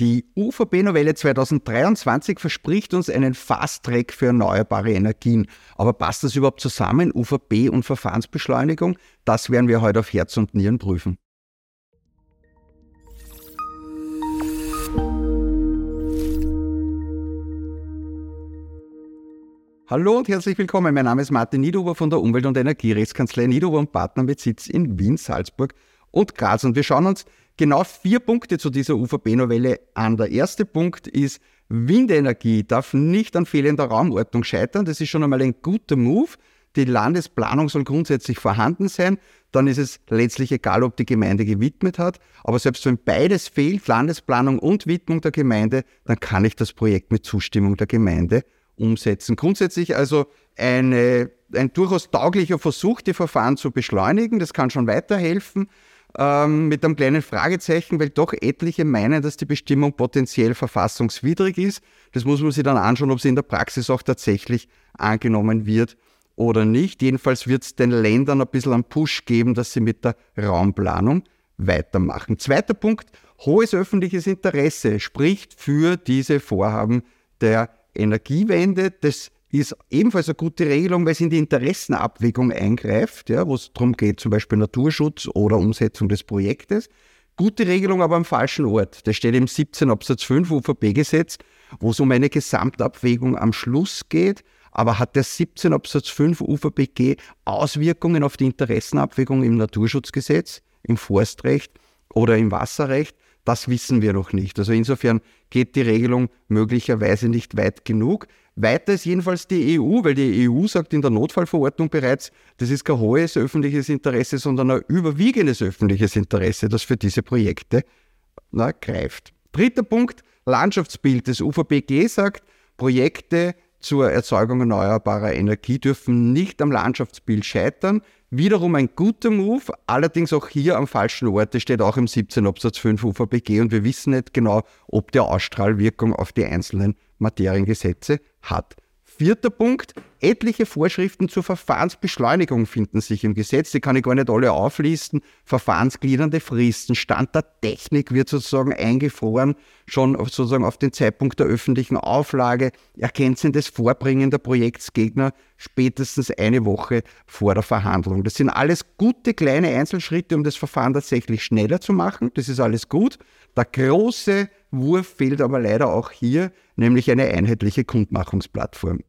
Die UVP-Novelle 2023 verspricht uns einen Fast-Track für erneuerbare Energien. Aber passt das überhaupt zusammen, UVP und Verfahrensbeschleunigung? Das werden wir heute auf Herz und Nieren prüfen. Hallo und herzlich willkommen. Mein Name ist Martin Niederhuber von der Umwelt- und Energierechtskanzlei Niederhuber und Partner mit Sitz in Wien, Salzburg und Graz. Und wir schauen uns genau vier Punkte zu dieser UVP-Novelle an. Der erste Punkt ist, Windenergie darf nicht an fehlender Raumordnung scheitern. Das ist schon einmal ein guter Move. Die Landesplanung soll grundsätzlich vorhanden sein. Dann ist es letztlich egal, ob die Gemeinde gewidmet hat. Aber selbst wenn beides fehlt, Landesplanung und Widmung der Gemeinde, dann kann ich das Projekt mit Zustimmung der Gemeinde umsetzen. Grundsätzlich also eine, ein durchaus tauglicher Versuch, die Verfahren zu beschleunigen. Das kann schon weiterhelfen ähm, mit einem kleinen Fragezeichen, weil doch etliche meinen, dass die Bestimmung potenziell verfassungswidrig ist. Das muss man sich dann anschauen, ob sie in der Praxis auch tatsächlich angenommen wird oder nicht. Jedenfalls wird es den Ländern ein bisschen einen Push geben, dass sie mit der Raumplanung weitermachen. Zweiter Punkt, hohes öffentliches Interesse spricht für diese Vorhaben der Energiewende. Das ist ebenfalls eine gute Regelung, weil es in die Interessenabwägung eingreift, ja, wo es darum geht, zum Beispiel Naturschutz oder Umsetzung des Projektes. Gute Regelung, aber am falschen Ort. Das steht im 17 Absatz 5 UVP-Gesetz, wo es um eine Gesamtabwägung am Schluss geht. Aber hat der 17 Absatz 5 UVPG Auswirkungen auf die Interessenabwägung im Naturschutzgesetz, im Forstrecht oder im Wasserrecht? Das wissen wir noch nicht. Also insofern geht die Regelung möglicherweise nicht weit genug. Weiter ist jedenfalls die EU, weil die EU sagt in der Notfallverordnung bereits, das ist kein hohes öffentliches Interesse, sondern ein überwiegendes öffentliches Interesse, das für diese Projekte na, greift. Dritter Punkt, Landschaftsbild. Das UVPG sagt, Projekte zur Erzeugung erneuerbarer Energie dürfen nicht am Landschaftsbild scheitern. Wiederum ein guter Move, allerdings auch hier am falschen Ort. Das steht auch im 17 Absatz 5 UVPG und wir wissen nicht genau, ob der Ausstrahlwirkung auf die einzelnen Materiengesetze hat. Vierter Punkt, etliche Vorschriften zur Verfahrensbeschleunigung finden sich im Gesetz. Die kann ich gar nicht alle auflisten. Verfahrensgliedernde Fristen, Stand der Technik wird sozusagen eingefroren, schon sozusagen auf den Zeitpunkt der öffentlichen Auflage. Ergänzendes Vorbringen der Projektsgegner spätestens eine Woche vor der Verhandlung. Das sind alles gute kleine Einzelschritte, um das Verfahren tatsächlich schneller zu machen. Das ist alles gut. Der große Wurf fehlt aber leider auch hier, nämlich eine einheitliche Kundmachungsplattform.